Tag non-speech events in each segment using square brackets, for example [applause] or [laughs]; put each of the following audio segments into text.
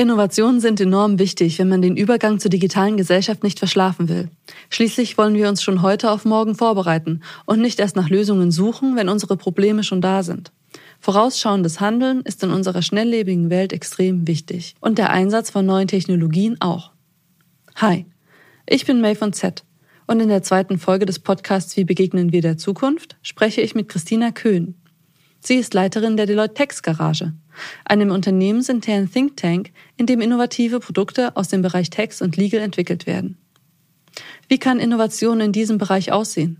Innovationen sind enorm wichtig, wenn man den Übergang zur digitalen Gesellschaft nicht verschlafen will. Schließlich wollen wir uns schon heute auf morgen vorbereiten und nicht erst nach Lösungen suchen, wenn unsere Probleme schon da sind. Vorausschauendes Handeln ist in unserer schnelllebigen Welt extrem wichtig und der Einsatz von neuen Technologien auch. Hi, ich bin May von Z und in der zweiten Folge des Podcasts Wie begegnen wir der Zukunft spreche ich mit Christina Köhn. Sie ist Leiterin der Deloitte Tex Garage, einem unternehmensinternen Think Tank, in dem innovative Produkte aus dem Bereich Text und Legal entwickelt werden. Wie kann Innovation in diesem Bereich aussehen?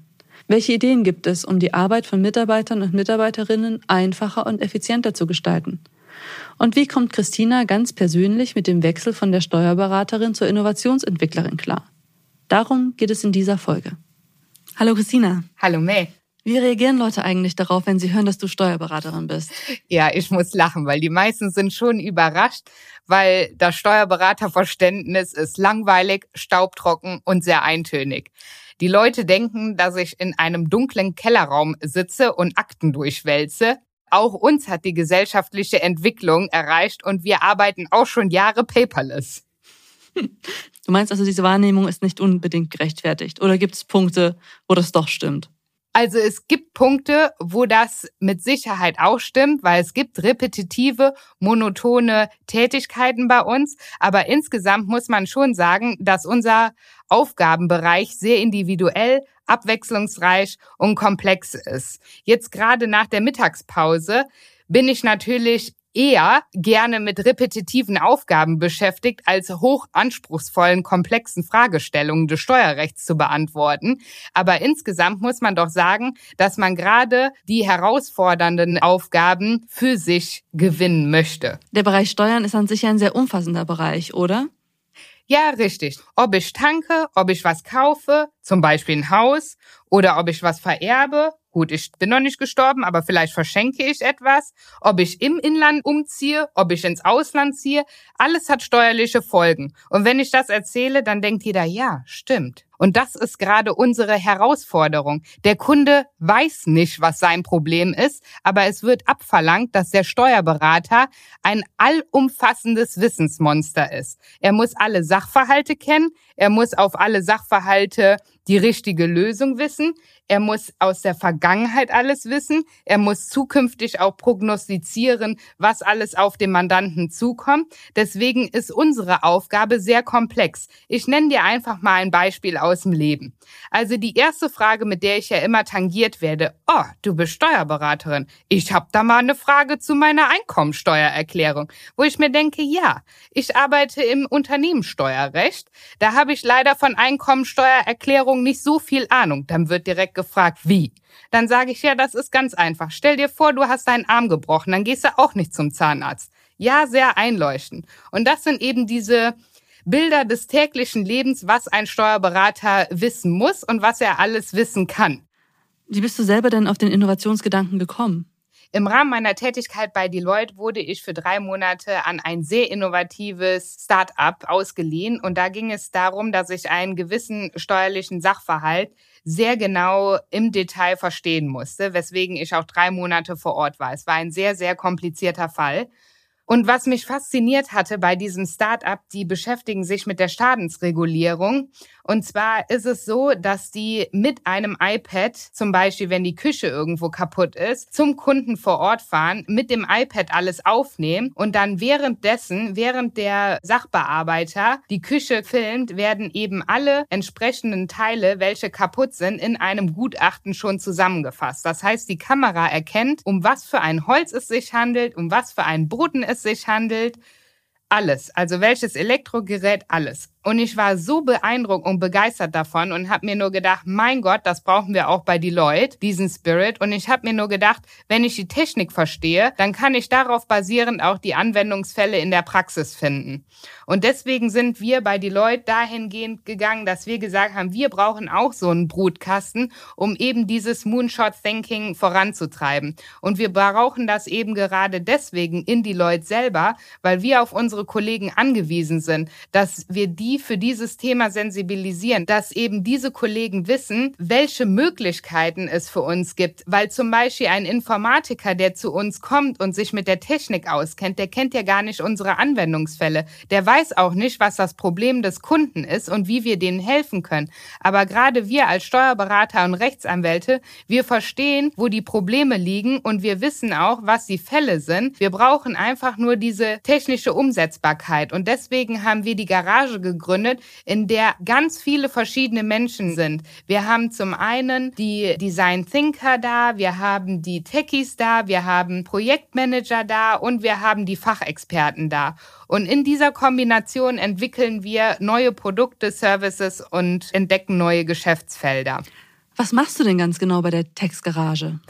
Welche Ideen gibt es, um die Arbeit von Mitarbeitern und Mitarbeiterinnen einfacher und effizienter zu gestalten? Und wie kommt Christina ganz persönlich mit dem Wechsel von der Steuerberaterin zur Innovationsentwicklerin klar? Darum geht es in dieser Folge. Hallo Christina. Hallo May. Wie reagieren Leute eigentlich darauf, wenn sie hören, dass du Steuerberaterin bist? Ja, ich muss lachen, weil die meisten sind schon überrascht, weil das Steuerberaterverständnis ist langweilig, staubtrocken und sehr eintönig. Die Leute denken, dass ich in einem dunklen Kellerraum sitze und Akten durchwälze. Auch uns hat die gesellschaftliche Entwicklung erreicht und wir arbeiten auch schon Jahre paperless. Du meinst also, diese Wahrnehmung ist nicht unbedingt gerechtfertigt? Oder gibt es Punkte, wo das doch stimmt? Also es gibt Punkte, wo das mit Sicherheit auch stimmt, weil es gibt repetitive, monotone Tätigkeiten bei uns. Aber insgesamt muss man schon sagen, dass unser Aufgabenbereich sehr individuell, abwechslungsreich und komplex ist. Jetzt gerade nach der Mittagspause bin ich natürlich eher gerne mit repetitiven Aufgaben beschäftigt, als hochanspruchsvollen, komplexen Fragestellungen des Steuerrechts zu beantworten. Aber insgesamt muss man doch sagen, dass man gerade die herausfordernden Aufgaben für sich gewinnen möchte. Der Bereich Steuern ist an sich ein sehr umfassender Bereich, oder? Ja, richtig. Ob ich tanke, ob ich was kaufe, zum Beispiel ein Haus, oder ob ich was vererbe Gut, ich bin noch nicht gestorben, aber vielleicht verschenke ich etwas. Ob ich im Inland umziehe, ob ich ins Ausland ziehe, alles hat steuerliche Folgen. Und wenn ich das erzähle, dann denkt jeder, ja, stimmt. Und das ist gerade unsere Herausforderung. Der Kunde weiß nicht, was sein Problem ist, aber es wird abverlangt, dass der Steuerberater ein allumfassendes Wissensmonster ist. Er muss alle Sachverhalte kennen, er muss auf alle Sachverhalte die richtige Lösung wissen, er muss aus der Vergangenheit alles wissen, er muss zukünftig auch prognostizieren, was alles auf den Mandanten zukommt. Deswegen ist unsere Aufgabe sehr komplex. Ich nenne dir einfach mal ein Beispiel aus dem Leben. Also die erste Frage, mit der ich ja immer tangiert werde, oh, du bist Steuerberaterin. Ich habe da mal eine Frage zu meiner Einkommensteuererklärung, wo ich mir denke, ja, ich arbeite im Unternehmenssteuerrecht. Da habe ich leider von Einkommensteuererklärung nicht so viel Ahnung. Dann wird direkt gefragt, wie? Dann sage ich, ja, das ist ganz einfach. Stell dir vor, du hast deinen Arm gebrochen, dann gehst du auch nicht zum Zahnarzt. Ja, sehr einleuchtend. Und das sind eben diese Bilder des täglichen Lebens, was ein Steuerberater wissen muss und was er alles wissen kann. Wie bist du selber denn auf den Innovationsgedanken gekommen? Im Rahmen meiner Tätigkeit bei Deloitte wurde ich für drei Monate an ein sehr innovatives Start-up ausgeliehen. Und da ging es darum, dass ich einen gewissen steuerlichen Sachverhalt sehr genau im Detail verstehen musste, weswegen ich auch drei Monate vor Ort war. Es war ein sehr, sehr komplizierter Fall. Und was mich fasziniert hatte bei diesem Startup, die beschäftigen sich mit der Schadensregulierung. Und zwar ist es so, dass die mit einem iPad, zum Beispiel wenn die Küche irgendwo kaputt ist, zum Kunden vor Ort fahren, mit dem iPad alles aufnehmen und dann währenddessen, während der Sachbearbeiter die Küche filmt, werden eben alle entsprechenden Teile, welche kaputt sind, in einem Gutachten schon zusammengefasst. Das heißt, die Kamera erkennt, um was für ein Holz es sich handelt, um was für einen Boden es sich handelt. Alles. Also welches Elektrogerät, alles. Und ich war so beeindruckt und begeistert davon und habe mir nur gedacht, mein Gott, das brauchen wir auch bei Deloitte, diesen Spirit. Und ich habe mir nur gedacht, wenn ich die Technik verstehe, dann kann ich darauf basierend auch die Anwendungsfälle in der Praxis finden. Und deswegen sind wir bei Deloitte dahingehend gegangen, dass wir gesagt haben, wir brauchen auch so einen Brutkasten, um eben dieses Moonshot Thinking voranzutreiben. Und wir brauchen das eben gerade deswegen in Deloitte selber, weil wir auf unsere Kollegen angewiesen sind, dass wir die die für dieses Thema sensibilisieren, dass eben diese Kollegen wissen, welche Möglichkeiten es für uns gibt. Weil zum Beispiel ein Informatiker, der zu uns kommt und sich mit der Technik auskennt, der kennt ja gar nicht unsere Anwendungsfälle. Der weiß auch nicht, was das Problem des Kunden ist und wie wir denen helfen können. Aber gerade wir als Steuerberater und Rechtsanwälte, wir verstehen, wo die Probleme liegen und wir wissen auch, was die Fälle sind. Wir brauchen einfach nur diese technische Umsetzbarkeit. Und deswegen haben wir die Garage gegründet, in der ganz viele verschiedene Menschen sind. Wir haben zum einen die Design Thinker da, wir haben die Techies da, wir haben Projektmanager da und wir haben die Fachexperten da. Und in dieser Kombination entwickeln wir neue Produkte, Services und entdecken neue Geschäftsfelder. Was machst du denn ganz genau bei der Textgarage?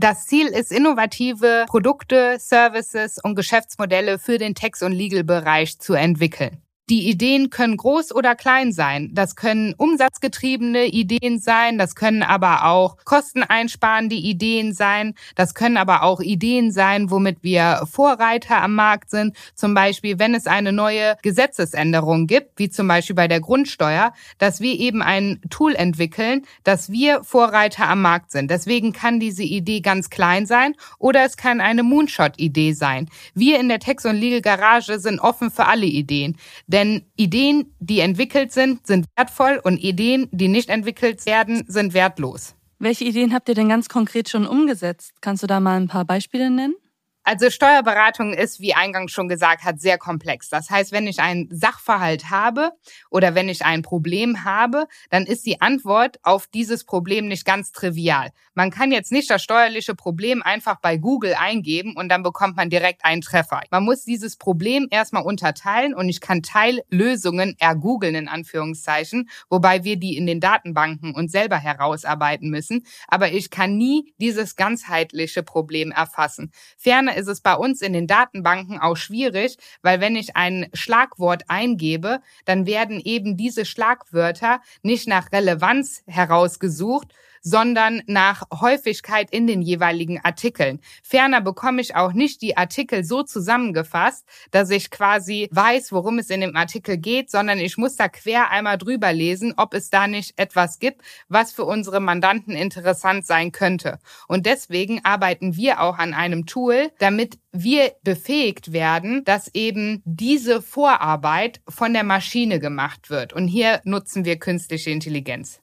Das Ziel ist, innovative Produkte, Services und Geschäftsmodelle für den Text- und Legal-Bereich zu entwickeln. Die Ideen können groß oder klein sein. Das können umsatzgetriebene Ideen sein, das können aber auch kosteneinsparende Ideen sein, das können aber auch Ideen sein, womit wir Vorreiter am Markt sind. Zum Beispiel, wenn es eine neue Gesetzesänderung gibt, wie zum Beispiel bei der Grundsteuer, dass wir eben ein Tool entwickeln, dass wir Vorreiter am Markt sind. Deswegen kann diese Idee ganz klein sein oder es kann eine Moonshot-Idee sein. Wir in der Text- und Legal Garage sind offen für alle Ideen. Denn Ideen, die entwickelt sind, sind wertvoll und Ideen, die nicht entwickelt werden, sind wertlos. Welche Ideen habt ihr denn ganz konkret schon umgesetzt? Kannst du da mal ein paar Beispiele nennen? Also Steuerberatung ist, wie eingangs schon gesagt hat, sehr komplex. Das heißt, wenn ich einen Sachverhalt habe oder wenn ich ein Problem habe, dann ist die Antwort auf dieses Problem nicht ganz trivial. Man kann jetzt nicht das steuerliche Problem einfach bei Google eingeben und dann bekommt man direkt einen Treffer. Man muss dieses Problem erstmal unterteilen und ich kann Teillösungen ergoogeln in Anführungszeichen, wobei wir die in den Datenbanken und selber herausarbeiten müssen. Aber ich kann nie dieses ganzheitliche Problem erfassen. Ferner ist es bei uns in den Datenbanken auch schwierig, weil wenn ich ein Schlagwort eingebe, dann werden eben diese Schlagwörter nicht nach Relevanz herausgesucht, sondern nach Häufigkeit in den jeweiligen Artikeln. Ferner bekomme ich auch nicht die Artikel so zusammengefasst, dass ich quasi weiß, worum es in dem Artikel geht, sondern ich muss da quer einmal drüber lesen, ob es da nicht etwas gibt, was für unsere Mandanten interessant sein könnte. Und deswegen arbeiten wir auch an einem Tool, damit wir befähigt werden, dass eben diese Vorarbeit von der Maschine gemacht wird. Und hier nutzen wir künstliche Intelligenz.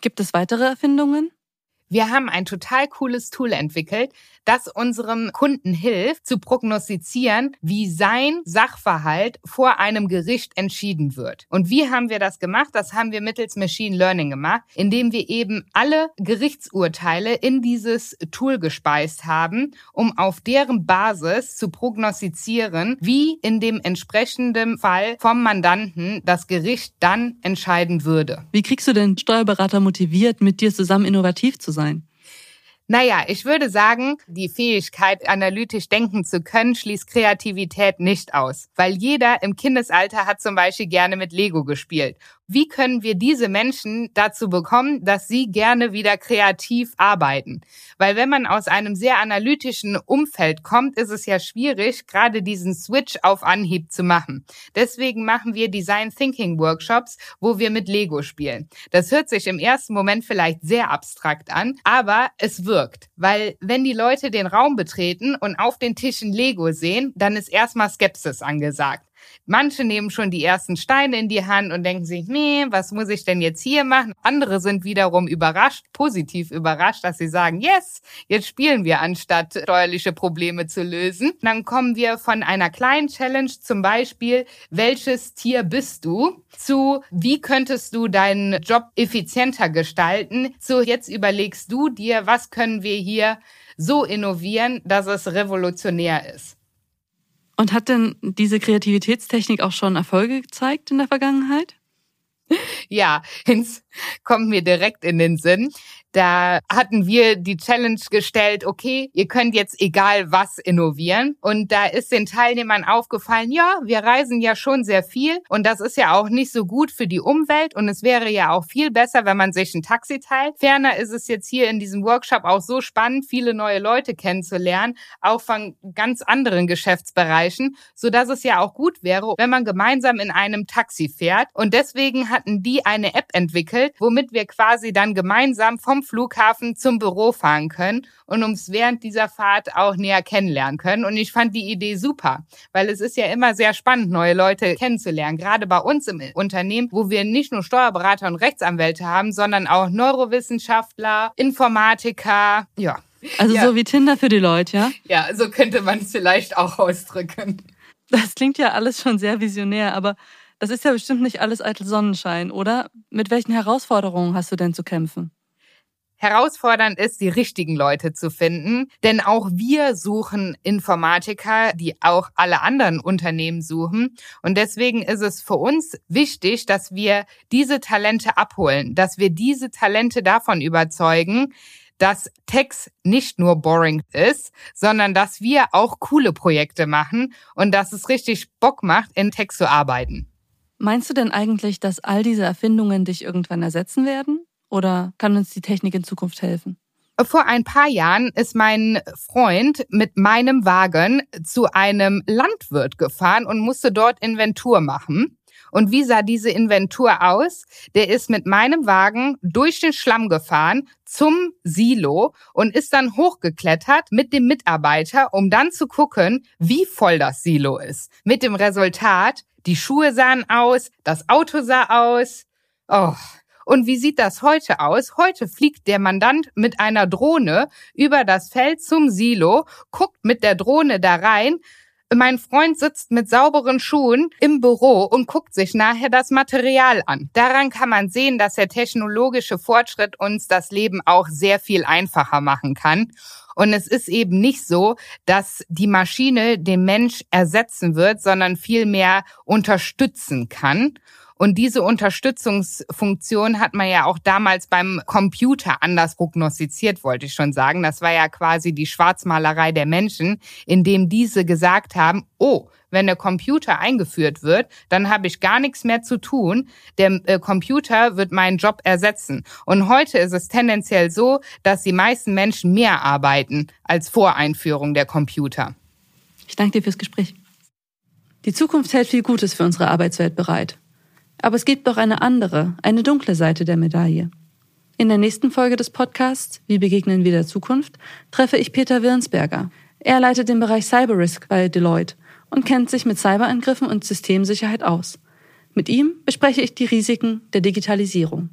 Gibt es weitere Erfindungen? Wir haben ein total cooles Tool entwickelt, das unserem Kunden hilft, zu prognostizieren, wie sein Sachverhalt vor einem Gericht entschieden wird. Und wie haben wir das gemacht? Das haben wir mittels Machine Learning gemacht, indem wir eben alle Gerichtsurteile in dieses Tool gespeist haben, um auf deren Basis zu prognostizieren, wie in dem entsprechenden Fall vom Mandanten das Gericht dann entscheiden würde. Wie kriegst du den Steuerberater motiviert, mit dir zusammen innovativ zu sein? Naja, ich würde sagen, die Fähigkeit, analytisch denken zu können, schließt Kreativität nicht aus. Weil jeder im Kindesalter hat zum Beispiel gerne mit Lego gespielt wie können wir diese Menschen dazu bekommen, dass sie gerne wieder kreativ arbeiten? Weil wenn man aus einem sehr analytischen Umfeld kommt, ist es ja schwierig, gerade diesen Switch auf Anhieb zu machen. Deswegen machen wir Design Thinking Workshops, wo wir mit Lego spielen. Das hört sich im ersten Moment vielleicht sehr abstrakt an, aber es wirkt. Weil wenn die Leute den Raum betreten und auf den Tischen Lego sehen, dann ist erstmal Skepsis angesagt. Manche nehmen schon die ersten Steine in die Hand und denken sich, nee, was muss ich denn jetzt hier machen? Andere sind wiederum überrascht, positiv überrascht, dass sie sagen, yes, jetzt spielen wir, anstatt steuerliche Probleme zu lösen. Dann kommen wir von einer kleinen Challenge, zum Beispiel, welches Tier bist du, zu, wie könntest du deinen Job effizienter gestalten, zu, jetzt überlegst du dir, was können wir hier so innovieren, dass es revolutionär ist. Und hat denn diese Kreativitätstechnik auch schon Erfolge gezeigt in der Vergangenheit? Ja, [laughs] ins kommt mir direkt in den Sinn. Da hatten wir die Challenge gestellt, okay, ihr könnt jetzt egal was innovieren. Und da ist den Teilnehmern aufgefallen, ja, wir reisen ja schon sehr viel und das ist ja auch nicht so gut für die Umwelt und es wäre ja auch viel besser, wenn man sich ein Taxi teilt. Ferner ist es jetzt hier in diesem Workshop auch so spannend, viele neue Leute kennenzulernen, auch von ganz anderen Geschäftsbereichen, so es ja auch gut wäre, wenn man gemeinsam in einem Taxi fährt. Und deswegen hatten die eine App entwickelt, womit wir quasi dann gemeinsam vom Flughafen zum Büro fahren können und uns während dieser Fahrt auch näher kennenlernen können. Und ich fand die Idee super, weil es ist ja immer sehr spannend, neue Leute kennenzulernen. Gerade bei uns im Unternehmen, wo wir nicht nur Steuerberater und Rechtsanwälte haben, sondern auch Neurowissenschaftler, Informatiker, ja. Also ja. so wie Tinder für die Leute, ja? Ja, so könnte man es vielleicht auch ausdrücken. Das klingt ja alles schon sehr visionär, aber das ist ja bestimmt nicht alles eitel Sonnenschein, oder? Mit welchen Herausforderungen hast du denn zu kämpfen? Herausfordernd ist, die richtigen Leute zu finden, denn auch wir suchen Informatiker, die auch alle anderen Unternehmen suchen. Und deswegen ist es für uns wichtig, dass wir diese Talente abholen, dass wir diese Talente davon überzeugen, dass Tex nicht nur boring ist, sondern dass wir auch coole Projekte machen und dass es richtig Bock macht, in Tex zu arbeiten. Meinst du denn eigentlich, dass all diese Erfindungen dich irgendwann ersetzen werden? Oder kann uns die Technik in Zukunft helfen? Vor ein paar Jahren ist mein Freund mit meinem Wagen zu einem Landwirt gefahren und musste dort Inventur machen. Und wie sah diese Inventur aus? Der ist mit meinem Wagen durch den Schlamm gefahren zum Silo und ist dann hochgeklettert mit dem Mitarbeiter, um dann zu gucken, wie voll das Silo ist. Mit dem Resultat, die Schuhe sahen aus, das Auto sah aus. Oh, und wie sieht das heute aus? Heute fliegt der Mandant mit einer Drohne über das Feld zum Silo, guckt mit der Drohne da rein. Mein Freund sitzt mit sauberen Schuhen im Büro und guckt sich nachher das Material an. Daran kann man sehen, dass der technologische Fortschritt uns das Leben auch sehr viel einfacher machen kann. Und es ist eben nicht so, dass die Maschine den Mensch ersetzen wird, sondern vielmehr unterstützen kann. Und diese Unterstützungsfunktion hat man ja auch damals beim Computer anders prognostiziert, wollte ich schon sagen. Das war ja quasi die Schwarzmalerei der Menschen, indem diese gesagt haben, oh, wenn der Computer eingeführt wird, dann habe ich gar nichts mehr zu tun. Der äh, Computer wird meinen Job ersetzen. Und heute ist es tendenziell so, dass die meisten Menschen mehr arbeiten als vor Einführung der Computer. Ich danke dir fürs Gespräch. Die Zukunft hält viel Gutes für unsere Arbeitswelt bereit. Aber es gibt noch eine andere, eine dunkle Seite der Medaille. In der nächsten Folge des Podcasts Wie begegnen wir der Zukunft treffe ich Peter Wirnsberger. Er leitet den Bereich Cyber-Risk bei Deloitte und kennt sich mit Cyberangriffen und Systemsicherheit aus. Mit ihm bespreche ich die Risiken der Digitalisierung.